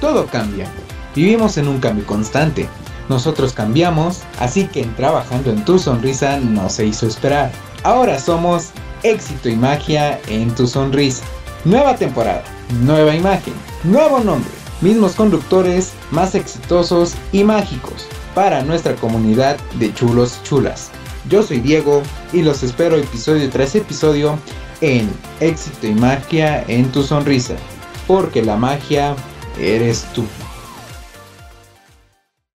todo cambia. Vivimos en un cambio constante. Nosotros cambiamos, así que en trabajando en tu sonrisa no se hizo esperar. Ahora somos éxito y magia en tu sonrisa. Nueva temporada, nueva imagen, nuevo nombre, mismos conductores más exitosos y mágicos para nuestra comunidad de chulos chulas. Yo soy Diego y los espero episodio tras episodio en Éxito y Magia en tu Sonrisa, porque la magia eres tú.